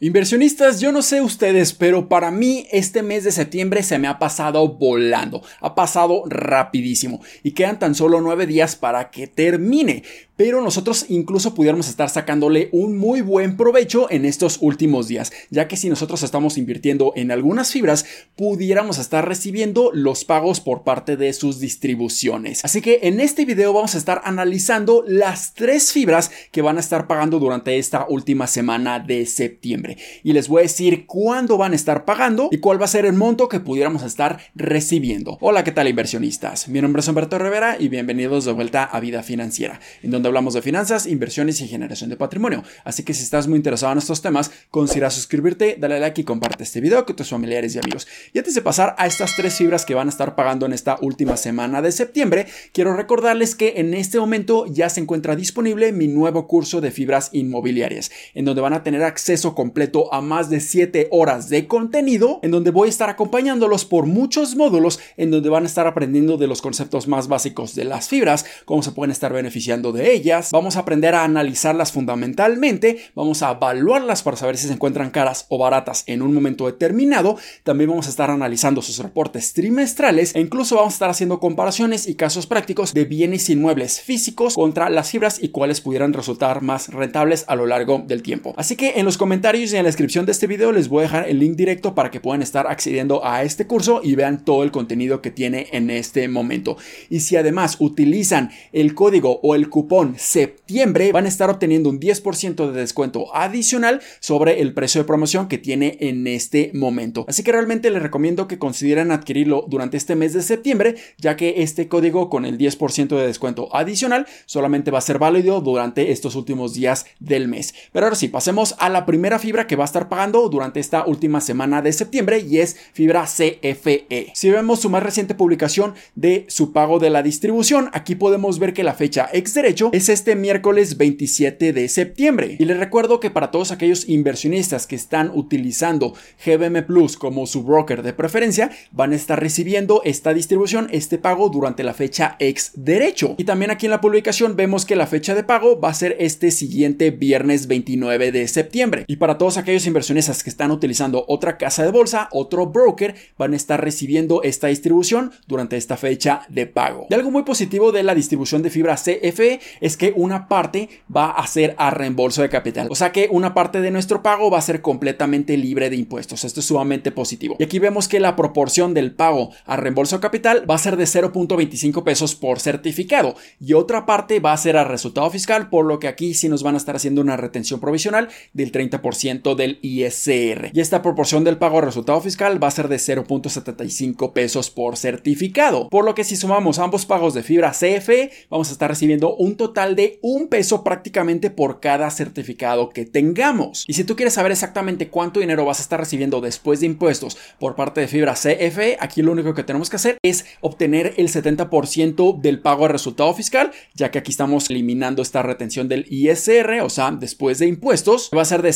Inversionistas, yo no sé ustedes, pero para mí este mes de septiembre se me ha pasado volando, ha pasado rapidísimo y quedan tan solo nueve días para que termine pero nosotros incluso pudiéramos estar sacándole un muy buen provecho en estos últimos días, ya que si nosotros estamos invirtiendo en algunas fibras, pudiéramos estar recibiendo los pagos por parte de sus distribuciones. Así que en este video vamos a estar analizando las tres fibras que van a estar pagando durante esta última semana de septiembre. Y les voy a decir cuándo van a estar pagando y cuál va a ser el monto que pudiéramos estar recibiendo. Hola, ¿qué tal inversionistas? Mi nombre es Humberto Rivera y bienvenidos de vuelta a Vida Financiera, en donde hablamos de finanzas, inversiones y generación de patrimonio. Así que si estás muy interesado en estos temas, considera suscribirte, dale like y comparte este video con tus familiares y amigos. Y antes de pasar a estas tres fibras que van a estar pagando en esta última semana de septiembre, quiero recordarles que en este momento ya se encuentra disponible mi nuevo curso de fibras inmobiliarias, en donde van a tener acceso completo a más de 7 horas de contenido, en donde voy a estar acompañándolos por muchos módulos, en donde van a estar aprendiendo de los conceptos más básicos de las fibras, cómo se pueden estar beneficiando de ellas, vamos a aprender a analizarlas fundamentalmente, vamos a evaluarlas para saber si se encuentran caras o baratas en un momento determinado, también vamos a estar analizando sus reportes trimestrales e incluso vamos a estar haciendo comparaciones y casos prácticos de bienes inmuebles físicos contra las fibras y cuáles pudieran resultar más rentables a lo largo del tiempo. Así que en los comentarios y en la descripción de este video les voy a dejar el link directo para que puedan estar accediendo a este curso y vean todo el contenido que tiene en este momento. Y si además utilizan el código o el cupón septiembre van a estar obteniendo un 10% de descuento adicional sobre el precio de promoción que tiene en este momento. Así que realmente les recomiendo que consideren adquirirlo durante este mes de septiembre, ya que este código con el 10% de descuento adicional solamente va a ser válido durante estos últimos días del mes. Pero ahora sí, pasemos a la primera fibra que va a estar pagando durante esta última semana de septiembre y es fibra CFE. Si vemos su más reciente publicación de su pago de la distribución, aquí podemos ver que la fecha ex derecho es este miércoles 27 de septiembre. Y les recuerdo que para todos aquellos inversionistas que están utilizando GBM Plus como su broker de preferencia, van a estar recibiendo esta distribución, este pago durante la fecha ex derecho. Y también aquí en la publicación vemos que la fecha de pago va a ser este siguiente viernes 29 de septiembre. Y para todos aquellos inversionistas que están utilizando otra casa de bolsa, otro broker, van a estar recibiendo esta distribución durante esta fecha de pago. Y algo muy positivo de la distribución de fibra CFE es que una parte va a ser a reembolso de capital. O sea que una parte de nuestro pago va a ser completamente libre de impuestos. Esto es sumamente positivo. Y aquí vemos que la proporción del pago a reembolso de capital va a ser de 0.25 pesos por certificado y otra parte va a ser a resultado fiscal, por lo que aquí sí nos van a estar haciendo una retención provisional del 30% del ISR. Y esta proporción del pago a resultado fiscal va a ser de 0.75 pesos por certificado. Por lo que si sumamos ambos pagos de fibra CFE, vamos a estar recibiendo un total de un peso prácticamente por cada certificado que tengamos. Y si tú quieres saber exactamente cuánto dinero vas a estar recibiendo después de impuestos por parte de Fibra CFE, aquí lo único que tenemos que hacer es obtener el 70% del pago de resultado fiscal, ya que aquí estamos eliminando esta retención del ISR, o sea, después de impuestos, va a ser de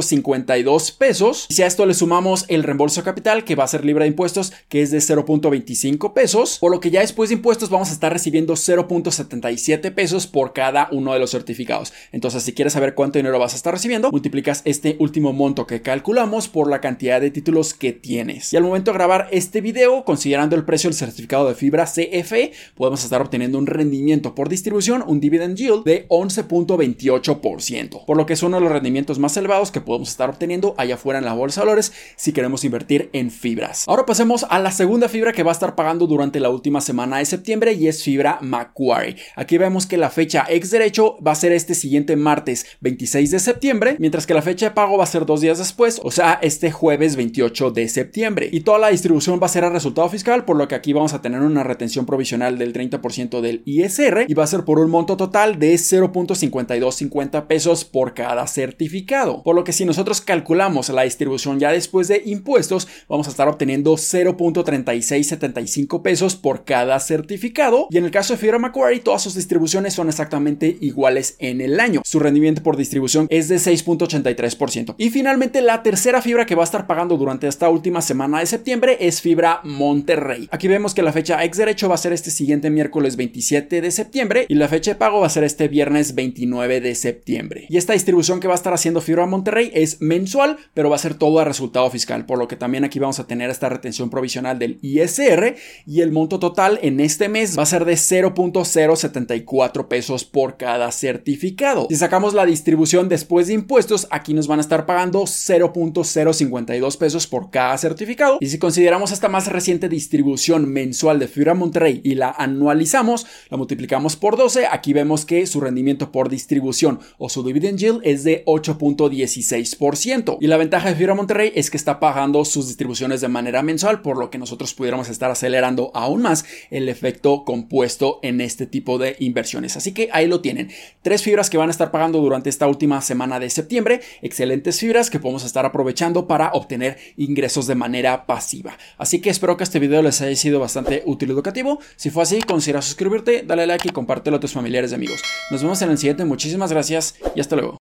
0.52 pesos. Y si a esto le sumamos el reembolso capital, que va a ser libre de impuestos, que es de 0.25 pesos, por lo que ya después de impuestos vamos a estar recibiendo 0.77 pesos por cada uno de los certificados. Entonces, si quieres saber cuánto dinero vas a estar recibiendo, multiplicas este último monto que calculamos por la cantidad de títulos que tienes. Y al momento de grabar este video, considerando el precio del certificado de fibra CFE, podemos estar obteniendo un rendimiento por distribución, un dividend yield de 11.28%, por lo que es uno de los rendimientos más elevados que podemos estar obteniendo allá afuera en la bolsa de valores si queremos invertir en fibras. Ahora pasemos a la segunda fibra que va a estar pagando durante la última semana de septiembre y es fibra Macquarie. Aquí vemos que la fecha ex derecho va a ser este siguiente martes 26 de septiembre, mientras que la fecha de pago va a ser dos días después, o sea, este jueves 28 de septiembre. Y toda la distribución va a ser a resultado fiscal, por lo que aquí vamos a tener una retención provisional del 30% del ISR y va a ser por un monto total de 0.5250 pesos por cada certificado. Por lo que si nosotros calculamos la distribución ya después de impuestos, vamos a estar obteniendo 0.3675 pesos por cada certificado. Y en el caso de Fibra Macquarie, todas sus distribuciones son exactamente iguales en el año. Su rendimiento por distribución es de 6.83%. Y finalmente la tercera fibra que va a estar pagando durante esta última semana de septiembre es fibra Monterrey. Aquí vemos que la fecha ex derecho va a ser este siguiente miércoles 27 de septiembre y la fecha de pago va a ser este viernes 29 de septiembre. Y esta distribución que va a estar haciendo fibra Monterrey Es mensual, pero va a ser todo a resultado fiscal, por lo que también aquí vamos a tener esta retención provisional del ISR y el monto total en este mes va a ser de 0.074 pesos por cada certificado. Si sacamos la distribución después de impuestos, aquí nos van a estar pagando 0.052 pesos por cada certificado. Y si consideramos esta más reciente distribución mensual de Fibra Monterrey y la anualizamos, la multiplicamos por 12, aquí vemos que su rendimiento por distribución o su dividend yield es de 8.16%. Y la ventaja de Fibra Monterrey es que está pagando sus distribuciones de manera mensual, por lo que nosotros pudiéramos estar acelerando aún más el efecto compuesto en este tipo de inversiones. Así que ahí lo tienen. Tres fibras que van a estar pagando durante esta última semana de septiembre. Excelentes fibras que podemos estar aprovechando para obtener ingresos de manera pasiva. Así que espero que este video les haya sido bastante útil y educativo. Si fue así, considera suscribirte, dale like y compártelo a tus familiares y amigos. Nos vemos en el siguiente. Muchísimas gracias y hasta luego.